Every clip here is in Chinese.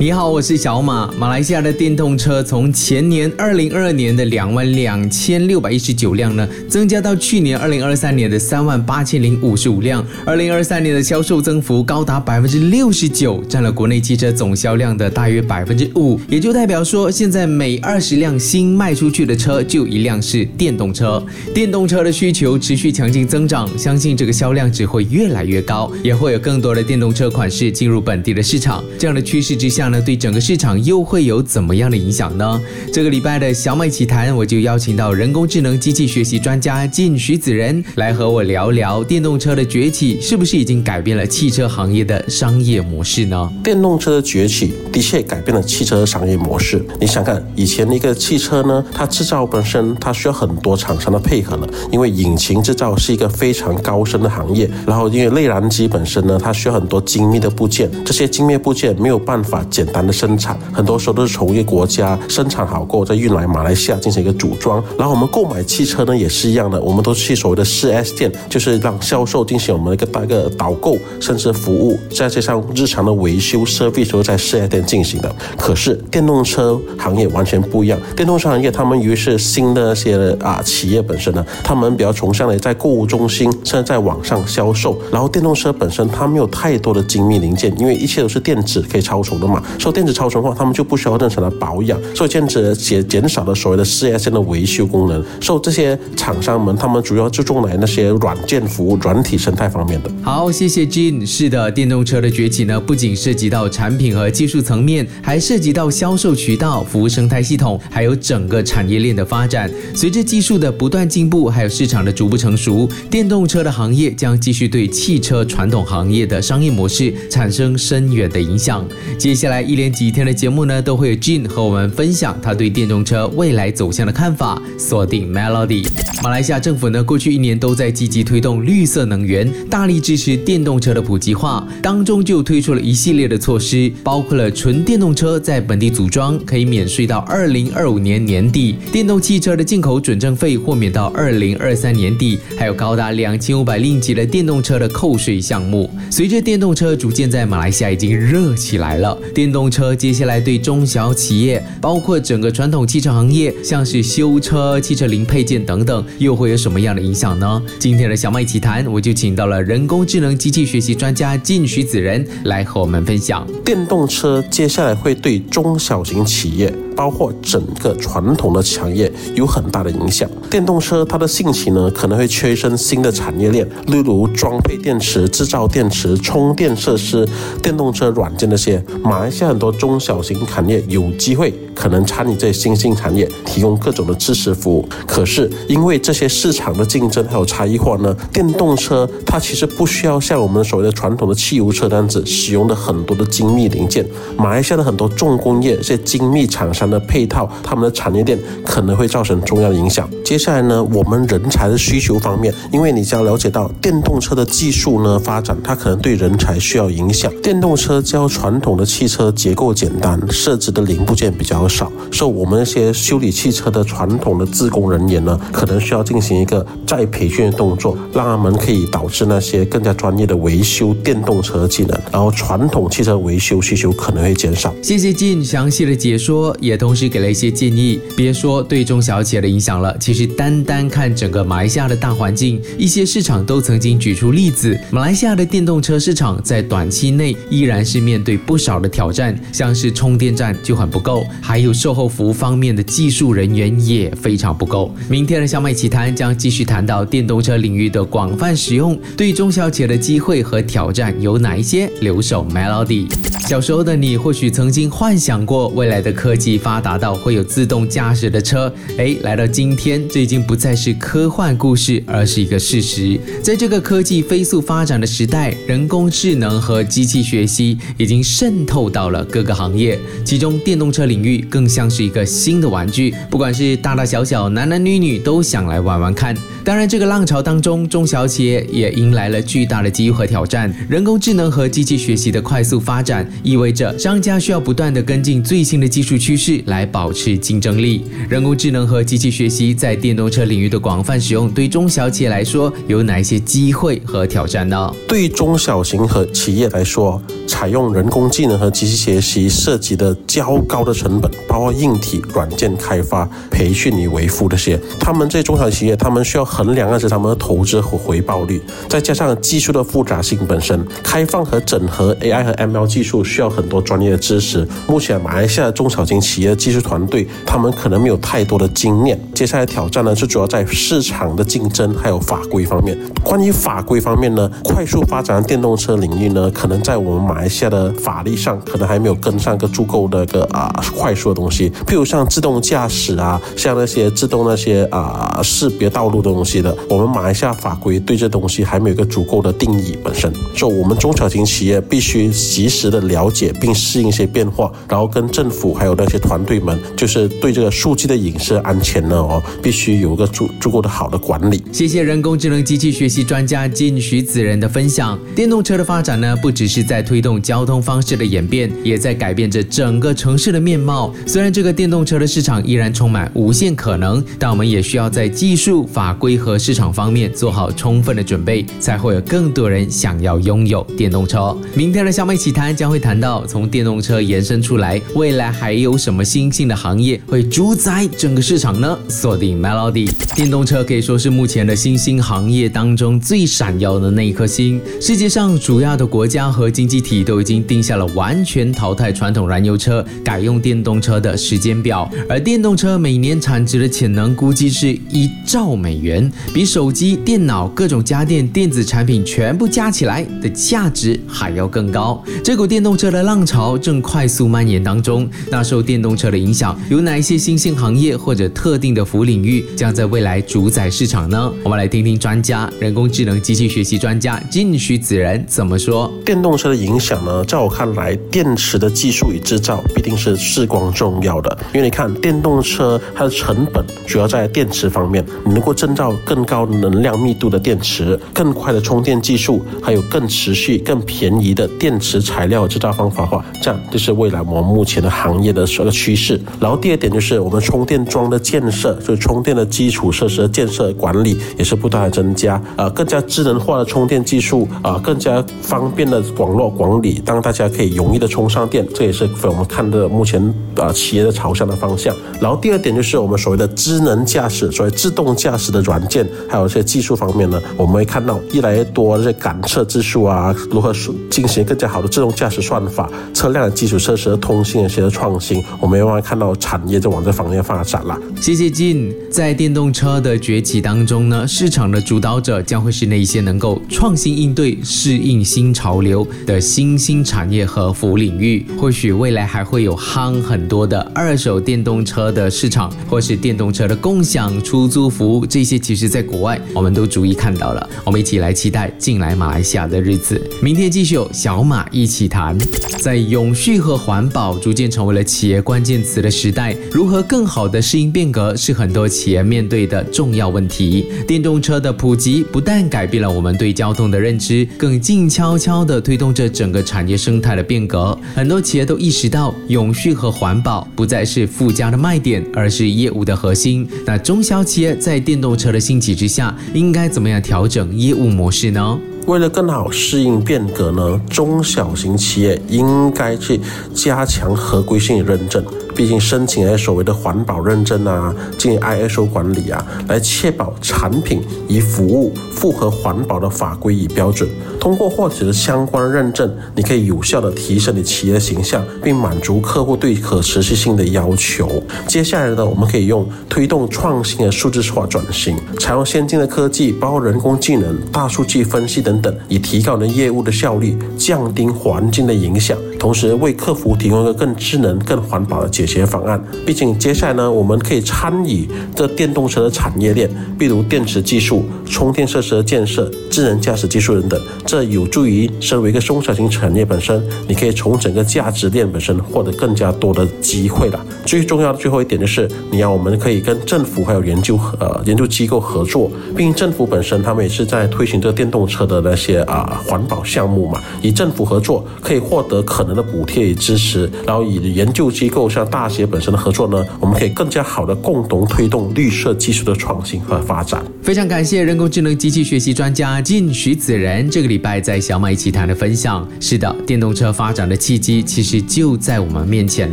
你好，我是小马。马来西亚的电动车从前年二零二二年的两万两千六百一十九辆呢，增加到去年二零二三年的三万八千零五十五辆。二零二三年的销售增幅高达百分之六十九，占了国内汽车总销量的大约百分之五。也就代表说，现在每二十辆新卖出去的车就一辆是电动车。电动车的需求持续强劲增长，相信这个销量只会越来越高，也会有更多的电动车款式进入本地的市场。这样的趋势之下。那对整个市场又会有怎么样的影响呢？这个礼拜的小麦奇谈，我就邀请到人工智能机器学习专家靳徐子仁来和我聊聊电动车的崛起是不是已经改变了汽车行业的商业模式呢？电动车的崛起的确改变了汽车商业模式。你想看以前的一个汽车呢，它制造本身它需要很多厂商的配合的，因为引擎制造是一个非常高深的行业，然后因为内燃机本身呢，它需要很多精密的部件，这些精密部件没有办法。简单的生产，很多时候都是从一个国家生产好过再运来马来西亚进行一个组装。然后我们购买汽车呢也是一样的，我们都去所谓的四 S 店，就是让销售进行我们的一个大个导购甚至服务，再加上日常的维修、设备都在四 S 店进行的。可是电动车行业完全不一样，电动车行业他们由于是新的那些啊企业本身呢，他们比较崇尚的在购物中心甚至在网上销售。然后电动车本身它没有太多的精密零件，因为一切都是电子可以超充的嘛。受电子超充的话，他们就不需要正常的保养，所以这样子减减少了所谓的四 S 店的维修功能。受这些厂商们，他们主要注重来那些软件服务、软体生态方面的。好，谢谢 Jean。是的，电动车的崛起呢，不仅涉及到产品和技术层面，还涉及到销售渠道、服务生态系统，还有整个产业链的发展。随着技术的不断进步，还有市场的逐步成熟，电动车的行业将继续对汽车传统行业的商业模式产生深远的影响。接下来一连几天的节目呢，都会有 Jean 和我们分享他对电动车未来走向的看法。锁定 Melody，马来西亚政府呢，过去一年都在积极推动绿色能源，大力支持电动车的普及化，当中就推出了一系列的措施，包括了纯电动车在本地组装可以免税到二零二五年年底，电动汽车的进口准证费豁免到二零二三年底，还有高达两千五百令吉的电动车的扣税项目。随着电动车逐渐在马来西亚已经热起来了。电动车接下来对中小企业，包括整个传统汽车行业，像是修车、汽车零配件等等，又会有什么样的影响呢？今天的小麦奇谈，我就请到了人工智能机器学习专家靳徐子仁来和我们分享。电动车接下来会对中小型企业。包括整个传统的产业有很大的影响。电动车它的兴起呢，可能会催生新的产业链，例如装配电池、制造电池、充电设施、电动车软件那些。马来西亚很多中小型产业有机会可能参与这些新兴产业，提供各种的支持服务。可是因为这些市场的竞争还有差异化呢，电动车它其实不需要像我们所谓的传统的汽油车这样子使用的很多的精密零件。马来西亚的很多重工业这些精密厂商。的配套，他们的产业链可能会造成重要的影响。接下来呢，我们人才的需求方面，因为你将了解到电动车的技术呢发展，它可能对人才需要影响。电动车较传统的汽车结构简单，设置的零部件比较少，所以我们那些修理汽车的传统的自工人员呢，可能需要进行一个再培训的动作，让他们可以导致那些更加专业的维修电动车技能，然后传统汽车维修需求可能会减少。谢谢金详细的解说，也。同时给了一些建议，别说对中小企业的影响了，其实单单看整个马来西亚的大环境，一些市场都曾经举出例子。马来西亚的电动车市场在短期内依然是面对不少的挑战，像是充电站就很不够，还还有售后服务方面的技术人员也非常不够。明天的小麦奇谈将继续谈到电动车领域的广泛使用，对中小企业的机会和挑战有哪一些？留守 Melody。小时候的你或许曾经幻想过未来的科技。发达到会有自动驾驶的车，哎，来到今天，这已经不再是科幻故事，而是一个事实。在这个科技飞速发展的时代，人工智能和机器学习已经渗透到了各个行业，其中电动车领域更像是一个新的玩具，不管是大大小小、男男女女都想来玩玩看。当然，这个浪潮当中，中小企业也迎来了巨大的机遇和挑战。人工智能和机器学习的快速发展，意味着商家需要不断的跟进最新的技术趋势来保持竞争力。人工智能和机器学习在电动车领域的广泛使用，对中小企业来说有哪些机会和挑战呢？对中小型和企业来说，采用人工智能和机器学习涉及的较高的成本，包括硬体、软件开发、培训与维护这些。他们这些中小企业，他们需要。衡量的是他们的投资和回报率，再加上技术的复杂性本身，开放和整合 AI 和 ML 技术需要很多专业的知识。目前马来西亚的中小型企业技术团队，他们可能没有太多的经验。接下来挑战呢，是主要在市场的竞争还有法规方面。关于法规方面呢，快速发展的电动车领域呢，可能在我们马来西亚的法律上，可能还没有跟上个足够的个啊快说的东西。譬如像自动驾驶啊，像那些自动那些啊识别道路的东西。的，我们马来西亚法规对这东西还没有一个足够的定义。本身，就我们中小型企业必须及时的了解并适应一些变化，然后跟政府还有那些团队们，就是对这个数据的隐私安全呢，哦，必须有一个足足够的好的管理。谢谢人工智能机器学习专家金徐子仁的分享。电动车的发展呢，不只是在推动交通方式的演变，也在改变着整个城市的面貌。虽然这个电动车的市场依然充满无限可能，但我们也需要在技术法规。和市场方面做好充分的准备，才会有更多人想要拥有电动车。明天的小美奇谈将会谈到，从电动车延伸出来，未来还有什么新兴的行业会主宰整个市场呢？锁定 Melody，电动车可以说是目前的新兴行业当中最闪耀的那一颗星。世界上主要的国家和经济体都已经定下了完全淘汰传统燃油车，改用电动车的时间表，而电动车每年产值的潜能估计是一兆美元。比手机、电脑、各种家电、电子产品全部加起来的价值还要更高。这股电动车的浪潮正快速蔓延当中。那受电动车的影响，有哪一些新兴行业或者特定的服务领域将在未来主宰市场呢？我们来听听专家、人工智能机器学习专家金徐子仁怎么说。电动车的影响呢？在我看来，电池的技术与制造必定是至关重要的。因为你看，电动车它的成本主要在电池方面，你能够制造。更高能量密度的电池、更快的充电技术，还有更持续、更便宜的电池材料制造方法化，这样就是未来我们目前的行业的一个趋势。然后第二点就是我们充电桩的建设，就是充电的基础设施的建设管理也是不断的增加，呃，更加智能化的充电技术，啊，更加方便的网络管理，当大家可以容易的充上电，这也是我们看的目前啊企业的朝向的方向。然后第二点就是我们所谓的智能驾驶，所谓自动驾驶的软。件还有一些技术方面呢，我们会看到越来越多这些感测技术啊，如何进行更加好的自动驾驶算法，车辆的基础设施的通信的一些创新，我们也会看到产业就往这方面发展了。谢谢金，在电动车的崛起当中呢，市场的主导者将会是那一些能够创新应对、适应新潮流的新兴产业和服务领域。或许未来还会有夯很多的二手电动车的市场，或是电动车的共享出租服务，这些其实。在国外，我们都逐一看到了。我们一起来期待进来马来西亚的日子。明天继续有小马一起谈。在永续和环保逐渐成为了企业关键词的时代，如何更好的适应变革，是很多企业面对的重要问题。电动车的普及不但改变了我们对交通的认知，更静悄悄地推动着整个产业生态的变革。很多企业都意识到，永续和环保不再是附加的卖点，而是业务的核心。那中小企业在电动车的兴起之下，应该怎么样调整业务模式呢？为了更好适应变革呢，中小型企业应该去加强合规性认证。毕竟申请了所谓的环保认证啊，进行 ISO 管理啊，来确保产品与服务符合环保的法规与标准。通过获取的相关认证，你可以有效的提升你企业形象，并满足客户对可持续性的要求。接下来呢，我们可以用推动创新的数字化转型，采用先进的科技，包括人工智能、大数据分析等等，以提高你业务的效率，降低环境的影响。同时为客服提供一个更智能、更环保的解决方案。毕竟接下来呢，我们可以参与这电动车的产业链，比如电池技术、充电设施的建设、智能驾驶技术等等。这有助于身为一个中小型产业本身，你可以从整个价值链本身获得更加多的机会了。最重要的最后一点就是，你要我们可以跟政府还有研究呃研究机构合作，并政府本身他们也是在推行这个电动车的那些啊环保项目嘛，与政府合作可以获得可能的补贴与支持，然后与研究机构像大学本身的合作呢，我们可以更加好的共同推动绿色技术的创新和发展。非常感谢人工智能机器学习专家靳徐子仁这个礼拜在小马一起谈的分享。是的，电动车发展的契机其实就在我们面前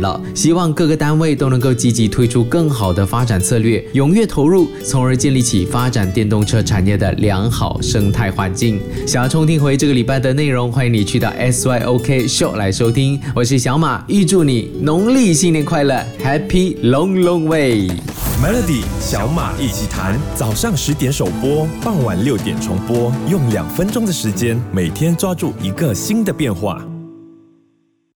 了，希望各个单位都能够积极推出更好的发展策略，踊跃投入，从而建立起发展电动车产业的良好生态环境。想要重听回这个礼拜的内容，欢迎你去到 SYOK Show 来收收听。我是小马，预祝你农历新年快乐，Happy Long Long Way。Melody 小马一起谈，早上十点首播，傍晚六点重播，用两分钟的时间，每天抓住一个新的变化。